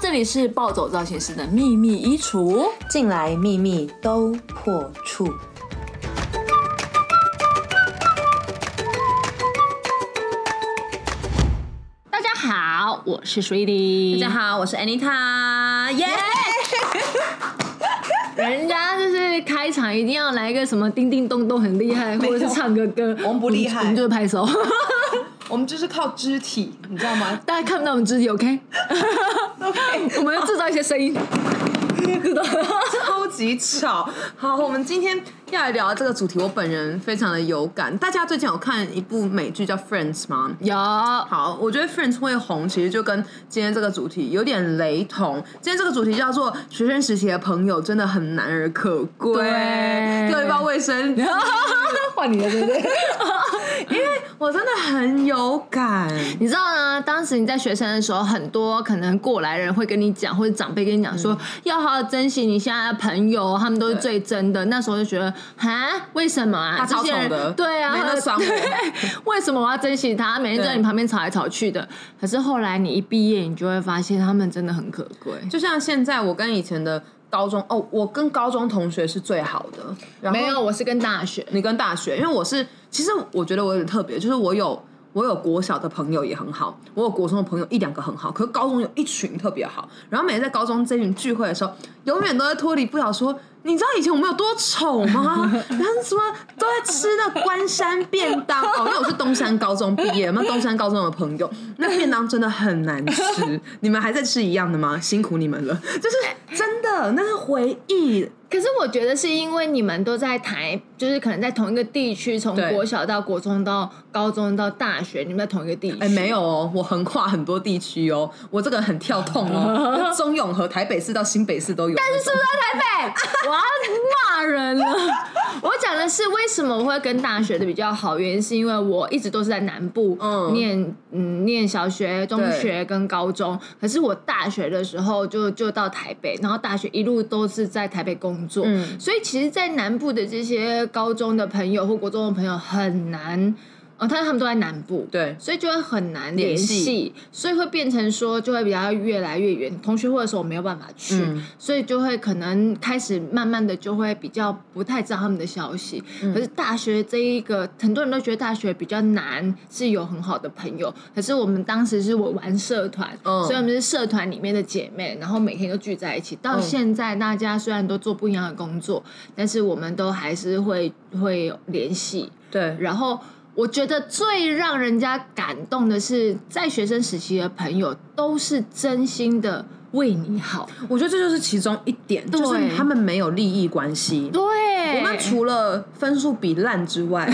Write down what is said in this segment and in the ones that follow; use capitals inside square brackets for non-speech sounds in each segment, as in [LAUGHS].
这里是暴走造型师的秘密衣橱，进来秘密都破处。大家好，我是 Sweetie，大家好，我是 Anita，耶！[LAUGHS] 人家就是开场一定要来一个什么叮叮咚咚很厉害，[LAUGHS] 或者是唱个歌，我们不厉害我们就是拍手。[LAUGHS] 我们就是靠肢体，你知道吗？大家看不到我们肢体，OK？我们要制造一些声音，知道？超级吵。好，我们今天要来聊这个主题，我本人非常的有感。大家最近有看一部美剧叫《Friends》吗？有，好，我觉得《Friends》会红，其实就跟今天这个主题有点雷同。今天这个主题叫做“学生时期的朋友真的很难而可贵”。对给我一包卫生纸，[LAUGHS] 换你了，对不对？因为我真的很有感。你知道呢？当时你在学生的时候，很多可能过来人会跟你讲，或者长辈跟你讲说，要好好珍惜你现在的朋友，他们都是最真的。那时候就觉得，哈，为什么啊？他超这些人丑的对啊，没人爽我 [LAUGHS] 为什么我要珍惜他？每天在你旁边吵来吵去的。可是后来你一毕业，你就会发现他们真的很可贵。就像现在，我跟以前的高中哦，我跟高中同学是最好的。然后没有，我是跟大学。你跟大学，因为我是，其实我觉得我有点特别，就是我有我有国小的朋友也很好，我有国中的朋友一两个很好，可是高中有一群特别好。然后每次在高中这群聚会的时候，永远都在脱离不了说，你知道以前我们有多丑吗？[LAUGHS] 然后什么都在吃那关山便当哦，因为我是东山高中毕业，那东山高中的朋友，那便当真的很难吃。你们还在吃一样的吗？辛苦你们了，就是真的那是回忆。可是我觉得是因为你们都在台，就是可能在同一个地区，从国小到国中到高中到大学，你们在同一个地区。哎、没有哦，我横跨很多地区哦，我这个人很跳痛哦，[LAUGHS] 中永和、台北市到新北市都有。但是是不是在台北？我要骂人了。[LAUGHS] 我讲的是为什么我会跟大学的比较好，原因是因为我一直都是在南部嗯念嗯念小学、中学跟高中，可是我大学的时候就就到台北，然后大学一路都是在台北工作，嗯所以其实，在南部的这些高中的朋友或国中的朋友很难。呃，但是他们都在南部，对所以就会很难联联系系，所以会变成说就会比较越来越远。同学会的时候我没有办法去，嗯所以就会可能开始慢慢的就会比较不太知道他们的消息。嗯可是大学这一个，很多人都觉得大学比较难，是有很好的朋友。可是我们当时是我玩社团，嗯所以我们是社团里面的姐妹，然后每天都聚在一起。到嗯现在大家虽然都做不一样的工作，但是我们都还是会会联系。对，然后我觉得最让人家感动的是，在学生时期的朋友都是真心的为你好。我觉得这就是其中一点，就是对他们没有利益关系。对，我们除了分数比烂之外，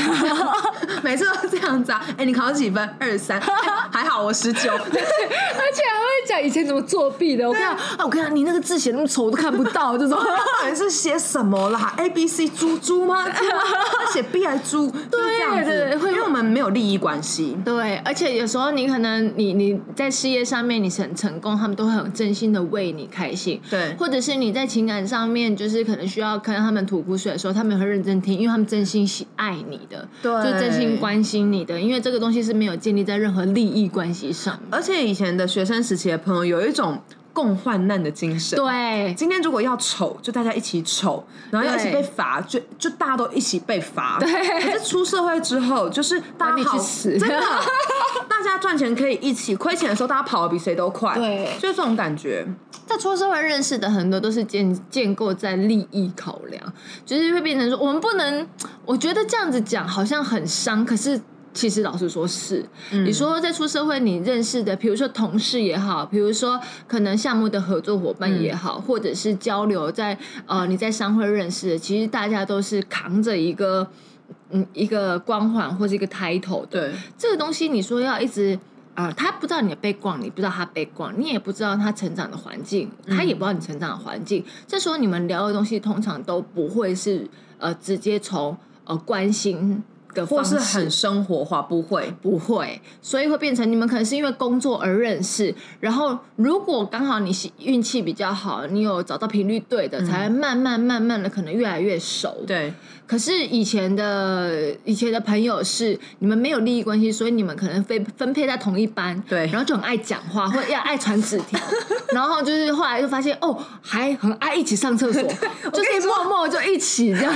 [LAUGHS] 每次都这样子啊！哎、你考几分？二十三，哎还好我十九。而且还会讲以前怎么作弊的。我跟你讲，啊，我跟你讲，你那个字写那么丑，我都看不到这种。[LAUGHS] 到底是写什么啦？A B C 猪猪吗？他写 B 还是猪？就是这样子，对对会因为我们没有利益关系。对，而且有时候你可能你你在事业上面你是很成功，他们都会很正心的为你开心。对或者是你在情感上面，就是可能需要看到他们吐苦水的时候，他们也会认真听，因为他们真心喜爱你的，对就真心关心你的，因为这个东西是没有建立在任何利益关系上。而且以前的学生时期的朋友有一种共患难的精神。对，今天如果要丑，就大家一起丑，然后要一起被罚，就就大家都一起被罚。对。可是出社会之后，就是大家好，去死真的，大家赚钱可以一起，亏钱的时候大家跑的比谁都快。对就是这种感觉。在出社会认识的很多都是建建构在利益考量，就是会变成说，我们不能，我觉得这样子讲好像很伤，可是。其实老实说是，你说在出社会你认识的，比如说同事也好，比如说可能项目的合作伙伴也好，或者是交流在呃你在商会认识的，其实大家都是扛着一个嗯一个光环或者一个 title 的，对，这个东西你说要一直啊、他不知道你的背逛，你不知道他被逛，你也不知道他成长的环境，他也不知道你成长的环境。这时候你们聊的东西通常都不会是呃直接从呃关心的或方式，是很生活化，不会。不会，所以会变成你们可能是因为工作而认识，然后如果刚好你是运气比较好，你有找到频率对的，才会慢慢慢慢的可能越来越熟。对，可是以前的以前的朋友是你们没有利益关系，所以你们可能分分配在同一班，对然后就很爱讲话，或者要爱传纸条，[LAUGHS] 然后就是后来就发现哦，还很爱一起上厕所，[LAUGHS] 就是默默就一起这样。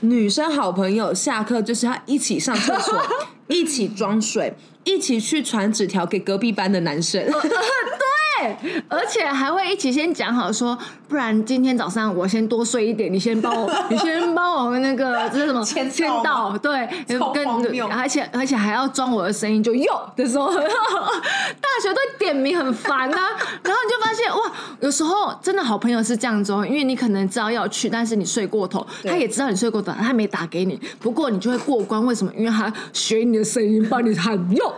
女生好朋友下课就是要一起上厕所，[LAUGHS] 一起装水，一起去传纸条给隔壁班的男生。对，而且还会一起先讲好说，不然今天早上我先多睡一点，你先帮我，[LAUGHS] 你先帮我那个这是什么？签到签到，对，超荒谬。而且而且还要装我的声音，就哟的时候，[LAUGHS] 大学都点名很烦啊，[LAUGHS] 然后你就发现哇，有时候真的好朋友是这样子哦，因为你可能知道要去，但是你睡过头，他也知道你睡过头，他没打给你，不过你就会过关，为什么？因为他学你的声音，帮你喊哟，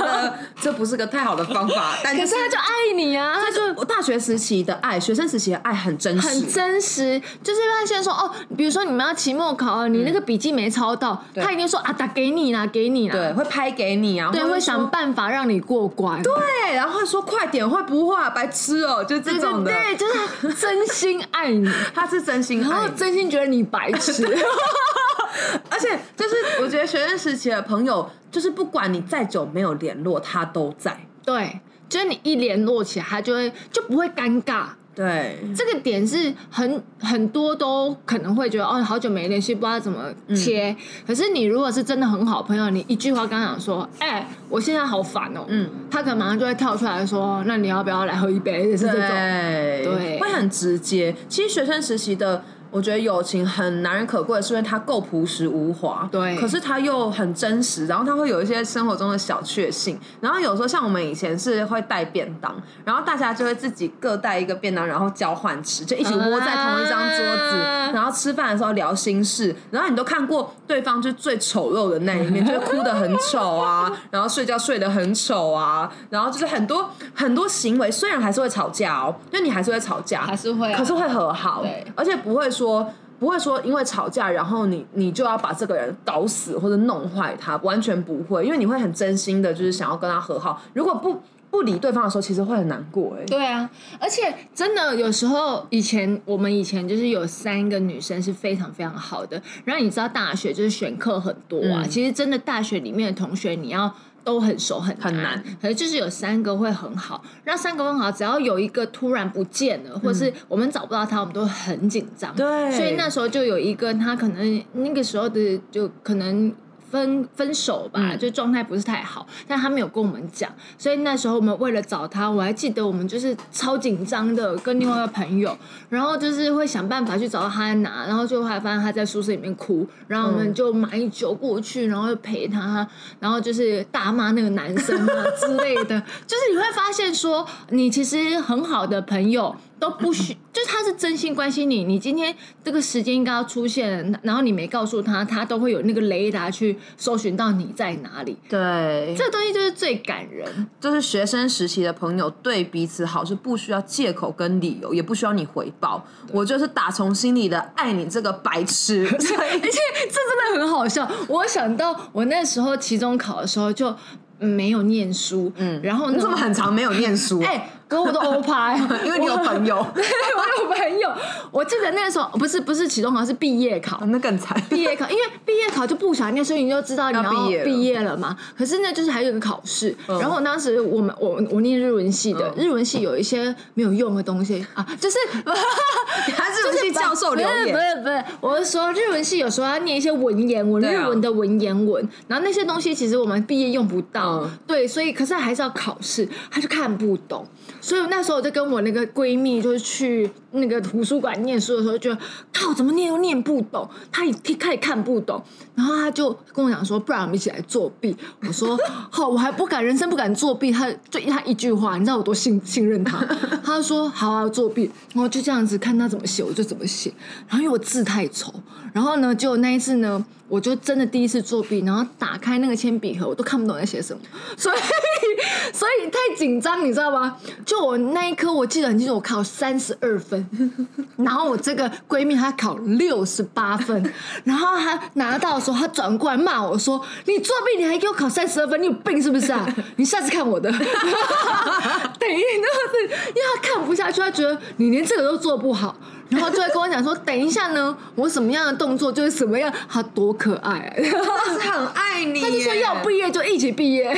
呃这不是个太好的方法，但可是他就爱你啊，他就我大学时期的爱，学生时期的爱很真实，很真实，就是他现说哦，比如说你们要期末考了，你那个笔记没抄到，他一定说啊，打给你啦，给你啦，对，会拍给你啊，对，会想办法让你过关，对对，然后会说快点，会不会啊？白痴哦，就这种的，对，就是真心爱你，[LAUGHS] 他是真心然后真心觉得你白痴，[LAUGHS] 而且就是我觉得学生时期的朋友，就是不管你再久没有联络，他都在。对，就是你一联络起来，他就会就不会尴尬。对，这个点是很很多都可能会觉得哦，好久没联系，不知道怎么切。可是你如果是真的很好朋友，你一句话刚讲说，哎、我现在好烦哦，嗯，他可能马上就会跳出来说，那你要不要来喝一杯？也是这种，对对会很直接。其实学生时期的。我觉得友情很难能可贵，是因为它够朴实无华，对可是它又很真实，然后它会有一些生活中的小确幸。然后有时候像我们以前是会带便当，然后大家就会自己各带一个便当，然后交换吃，就一起窝在同一张桌子，啊然后吃饭的时候聊心事。然后你都看过对方就最丑陋的那一面，就是哭得很丑啊，然后睡觉睡得很丑啊，然后就是很多很多行为，虽然还是会吵架哦，因为你还是会吵架，还是会啊可是会和好，对而且不会说。不会说因为吵架，然后你你就要把这个人搞死或者弄坏他，完全不会，因为你会很真心的，就是想要跟他和好。如果不不理对方的时候，其实会很难过哎。对啊，而且真的有时候，以前我们以前就是有三个女生是非常非常好的。然后你知道大学就是选课很多啊，嗯其实真的大学里面的同学你要。都很熟很难，很难。可是就是有三个会很好，那三个很好，只要有一个突然不见了，或是我们找不到他，我们都很紧张。对。所以那时候就有一个他可能那个时候的就可能分分手吧，嗯就状态不是太好，但他没有跟我们讲，所以那时候我们为了找他，我还记得我们就是超紧张的，跟另外一个朋友，然后就是会想办法去找到他在哪，然后最后还发现他在宿舍里面哭，然后我们就买酒过去，然后就陪他，然后就是大骂那个男生啊 [LAUGHS] 之类的，就是你会发现说，你其实很好的朋友。都不需，[LAUGHS] 就是他是真心关心你。你今天这个时间应该要出现，然后你没告诉他，他都会有那个雷达去搜寻到你在哪里。对，这个东西就是最感人。就是学生时期的朋友对彼此好是不需要借口跟理由，也不需要你回报。我就是打从心里的爱你这个白痴。[LAUGHS] 而且这真的很好笑。我想到我那时候期中考的时候就嗯没有念书，嗯，然后呢你怎么很长没有念书？哎、可我都 [LAUGHS] 欧趴，因为你有朋友，[LAUGHS] 对，我有朋友。我记得那个时候不是不是期中考，是毕业考。那更惨。毕业考，因为毕业考就不想念，所以你就知道你要毕业了。嘛。可是那，就是还有一个考试。然后当时我们我我念日文系的，日文系有一些没有用的东西。啊，就是 [LAUGHS] 他日文系教授留不是不，是不是，我是说日文系有时候要念一些文言文，日文的文言文，然后那些东西其实我们毕业用不到，嗯。对，所以可是还是要考试，他就看不懂，所以那时候我就跟我那个闺蜜就是去那个图书馆念书的时候，就觉得靠怎么念都念不懂，她也她也看不懂，然后她就跟我讲说，不然我们一起来作弊。我说 [LAUGHS] 好，我还不敢，人生不敢作弊。她就她一句话，你知道我多信信任她。她说好啊，作弊。然后就这样子看她怎么写，我就怎么写。然后因为我字太丑，然后呢，就那一次呢，我就真的第一次作弊，然后打开那个铅笔盒，我都看不懂在写什么，所以所以太紧张，你知道吗？就我那一科，我记得很清楚，我考三十二分，然后我这个闺蜜她考六十八分，然后她拿到的时候，她转过来骂我说：“你作弊，你还给我考三十二分，你有病是不是啊？你下次看我的。[LAUGHS] ”等于那是因为她看不下去，她觉得你连这个都做不好。然后就会跟我讲说，等一下呢，我什么样的动作就是什么样，他多可爱、啊，他是很爱你耶，他就说要毕业就一起毕业，[LAUGHS]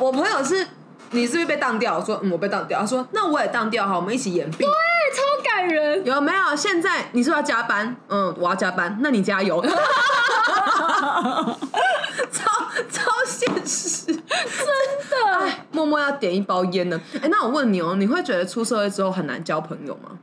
我朋友是，你是不是被当掉？我说嗯，我被当掉。他说那我也当掉，哈，我们一起延毕。超感人。有没有？现在你是不是要加班？嗯，我要加班，那你加油。超超现实，真的哎，默默要点一包烟呢。哎，那我问你哦，你会觉得出社会之后很难交朋友吗？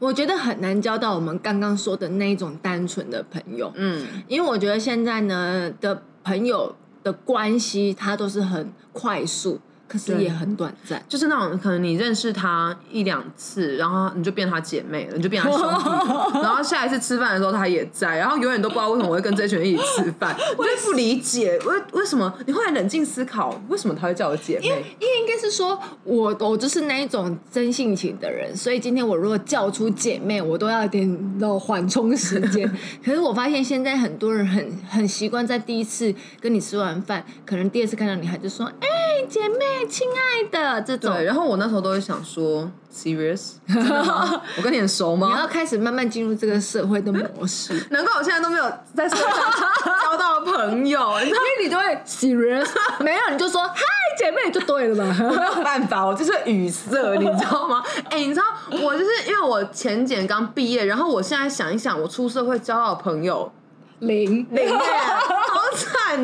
我觉得很难交到我们刚刚说的那一种单纯的朋友，嗯，因为我觉得现在呢的朋友的关系，它都是很快速，可是也很短暂。就是那种可能你认识他一两次，然后你就变他姐妹了，你就变他兄弟了，[LAUGHS] 然后下一次吃饭的时候他也在，然后永远都不知道为什么我会跟这群人一起吃饭，[LAUGHS] 我就不理解为为什么。你后来冷静思考，为什么他会叫我姐妹？因为应该是说，我我就是那一种真性情的人，所以今天我如果叫出姐妹，我都要有点那缓冲时间。[LAUGHS] 可是我发现现在很多人很很习惯在第一次跟你吃完饭，可能第二次看到你，还就说：“哎、姐妹，亲爱的。”这种对，然后我那时候都会想说，serious？[LAUGHS] 我跟你很熟吗你要吗？开始慢慢进入这个社会的模式，因 [LAUGHS] 难怪我现在都没有在社会上 [LAUGHS] 交到朋友，你知道为你就会 serious，没有你就说嗨姐妹就对了嘛。没有办法，我就是语塞，你知道吗？哎、你知道我就是因为我前检刚毕业，然后我现在想一想，我出社会交到的朋友零，零耶，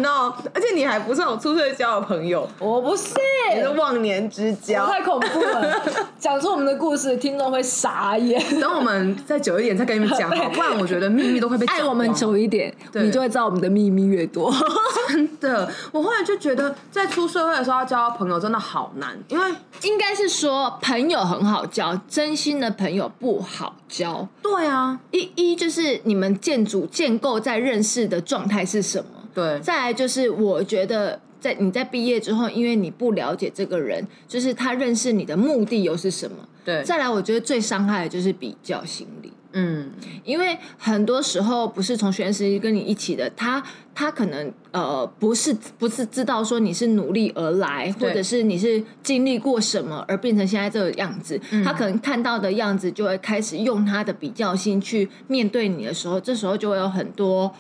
哦！而且你还不算我出社会交的朋友，我不是，你是忘年之交。太恐怖了，讲出我们的故事，听众会傻眼。等我们再久一点再跟你们讲 [LAUGHS] 好，不然我觉得秘密都会被讲爱我们久一点，你就会知道我们的秘密越多。[LAUGHS] 真的，我后来就觉得，在出社会的时候要交到朋友真的好难，因为应该是说，朋友很好交，真心的朋友不好交。对啊，一一就是你们建筑建构在认识的状态是什么？对。再来就是，我觉得在你在毕业之后，因为你不了解这个人，就是他认识你的目的又是什么？对，再来，我觉得最伤害的就是比较心理。嗯，因为很多时候不是从学生时期跟你一起的，他他可能呃不是不是知道说你是努力而来，或者是你是经历过什么而变成现在这个样子，嗯。他可能看到的样子就会开始用他的比较心去面对你的时候，这时候就会有很多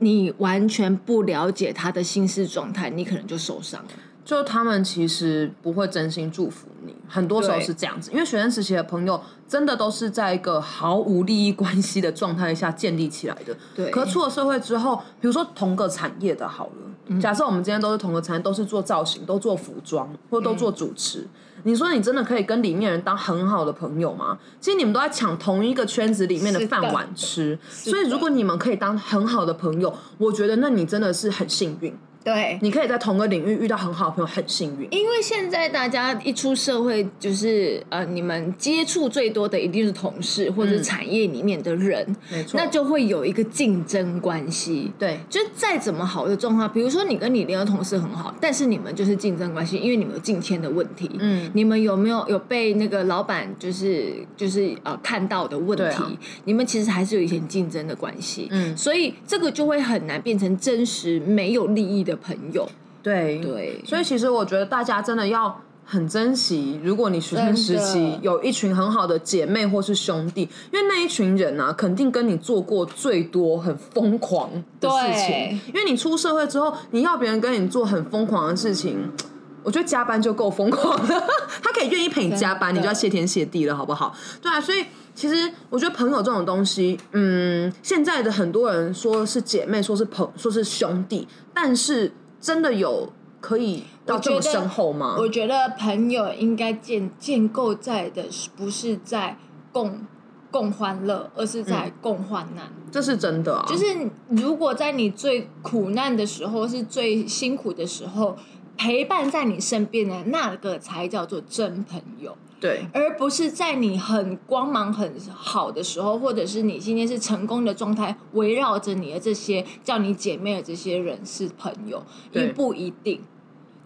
你完全不了解他的心事状态，你可能就受伤了。就他们其实不会真心祝福你，很多时候是这样子，因为学生时期的朋友真的都是在一个毫无利益关系的状态下建立起来的。对可出了社会之后，比如说同个产业的好了，假设我们今天都是同个产业，都是做造型，都做服装，或都做主持。你说你真的可以跟里面人当很好的朋友吗？其实你们都在抢同一个圈子里面的饭碗吃，所以如果你们可以当很好的朋友，我觉得那你真的是很幸运。对，你可以在同个领域遇到很好的朋友，很幸运。因为现在大家一出社会，就是呃，你们接触最多的一定是同事或者产业里面的人，嗯没错那就会有一个竞争关系。对就再怎么好的状况，比如说你跟你联合同事很好，但是你们就是竞争关系，因为你们有进签的问题。嗯，你们有没有有被那个老板就是就是呃看到的问题？啊你们其实还是有一些竞争的关系。嗯所以这个就会很难变成真实没有利益的朋友。对对所以其实我觉得大家真的要很珍惜，如果你学生时期有一群很好的姐妹或是兄弟，因为那一群人啊，肯定跟你做过最多很疯狂的事情。因为你出社会之后，你要别人跟你做很疯狂的事情。[TSK] 我觉得加班就够疯狂了，[LAUGHS] 他可以愿意陪你加班，你就要谢天谢地了，好不好？对啊，所以其实我觉得朋友这种东西，嗯，现在的很多人说是姐妹，说是朋，说是兄弟，但是真的有可以到这么深厚吗？我觉得朋友应该建建构在的是不是在共共欢乐，而是在共患难。这是真的啊，就是如果在你最苦难的时候，是最辛苦的时候，陪伴在你身边的那个才叫做真朋友。对而不是在你很光芒很好的时候，或者是你今天是成功的状态，围绕着你的这些叫你姐妹的这些人是朋友，因为不一定。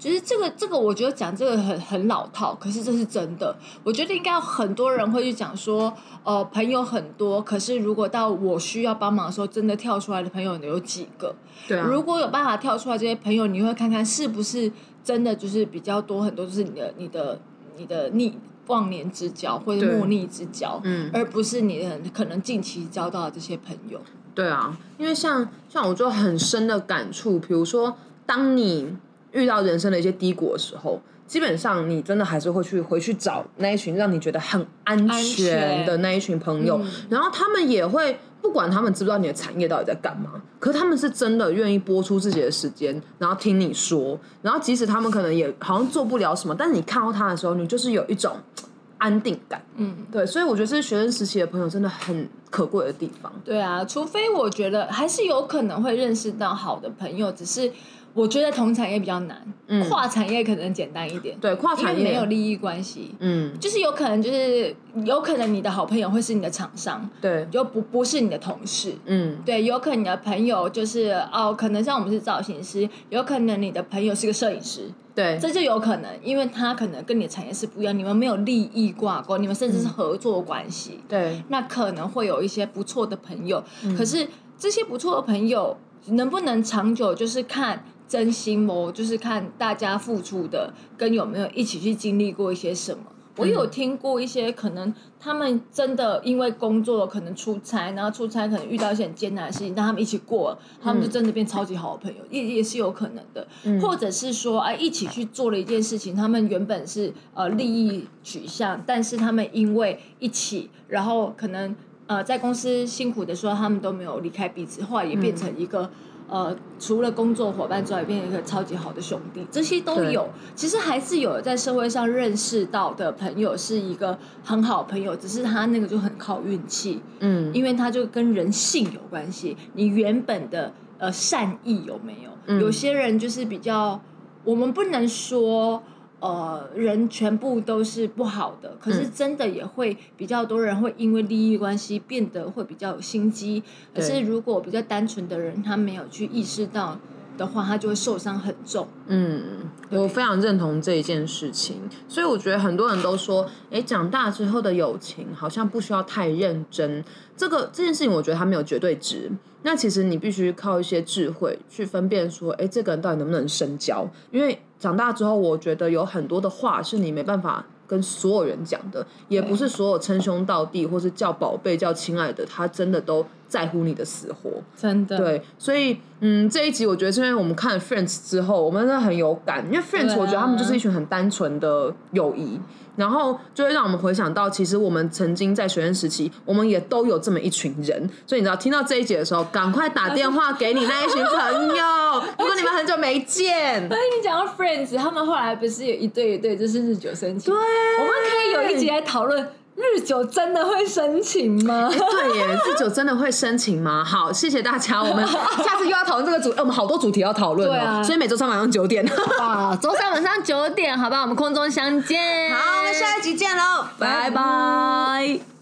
就是这个，这个我觉得讲这个很很老套，可是这是真的。我觉得应该有很多人会去讲说，呃，朋友很多，可是如果到我需要帮忙的时候，真的跳出来的朋友有几个？对啊，如果有办法跳出来这些朋友，你会看看是不是真的就是比较多很多，就是你的、你的、你的逆忘年之交或者莫逆之交，嗯而不是你的可能近期交到的这些朋友。对啊，因为像像我就很深的感触，比如说，当你遇到人生的一些低谷的时候，基本上你真的还是会去回去找那一群让你觉得很安安全全的那一群朋友，嗯然后他们也会。不管他们知不知道你的产业到底在干嘛，可是他们是真的愿意播出自己的时间，然后听你说，然后即使他们可能也好像做不了什么，但是你看到他的时候，你就是有一种安定感。嗯，对，所以我觉得这是学生时期的朋友真的很可贵的地方。对啊，除非我觉得还是有可能会认识到好的朋友，只是我觉得同产业比较难，跨产业可能简单一点。嗯对，跨产业。没有利益关系，嗯，就是有可能就是有可能你的好朋友会是你的厂商，对，就不不是你的同事。嗯，对，有可能你的朋友就是哦，可能像我们是造型师，有可能你的朋友是个摄影师，对，这就有可能，因为他可能跟你的产业是不一样，你们没有利益挂钩，你们甚至是合作关系，对，那可能会有一些不错的朋友。嗯。可是这些不错的朋友能不能长久，就是看真心哦，就是看大家付出的跟有没有一起去经历过一些什么。我嗯有听过一些可能他们真的因为工作可能出差，然后出差可能遇到一些很艰难的事情，但他们一起过了，他们就真的变超级好的朋友，也也是有可能的。或者是说，哎、一起去做了一件事情，他们原本是呃利益取向，但是他们因为一起，然后可能呃在公司辛苦的时候，他们都没有离开彼此，后来也变成一个。呃，除了工作伙伴之外，也变成一个超级好的兄弟，这些都有。其实还是有在社会上认识到的朋友，是一个很好的朋友，只是他那个就很靠运气，嗯，因为他就跟人性有关系。你原本的呃善意有没有？有些人就是比较，我们不能说呃人全部都是不好的，可是真的也会比较多人会因为利益关系变得会比较有心机。可是如果比较单纯的人，他没有去意识到的话，他就会受伤很重。嗯，我非常认同这一件事情，所以我觉得很多人都说，哎，长大之后的友情好像不需要太认真。这个这件事情，我觉得它没有绝对值。那其实你必须靠一些智慧去分辨，说，哎，这个人到底能不能深交？因为长大之后，我觉得有很多的话是你没办法跟所有人讲的，也不是所有称兄道弟或是叫宝贝、叫亲爱的，他真的都在乎你的死活。真的，对，所以嗯，这一集我觉得是因为我们看了 Friends 之后，我们真的很有感，因为 Friends 我觉得他们就是一群很单纯的友谊，然后就会让我们回想到，其实我们曾经在学生时期，我们也都有这么一群人，所以你知道听到这一集的时候，赶快打电话给你那一群朋友，[LAUGHS] 如果你们很久没见。所以你讲到 Friends，他们后来不是有一对一对，就是日久生情。对，我们可以有一集来讨论日久真的会生情吗？对耶，日久真的会生情吗？好，谢谢大家，我们 [LAUGHS] 下次又要讨论这个主，欸我们好多主题要讨论哦，对啊所以每周三晚上九点。哇，[LAUGHS] 周三晚上九点，好吧，我们空中相见。好，我们下一集见喽，拜拜。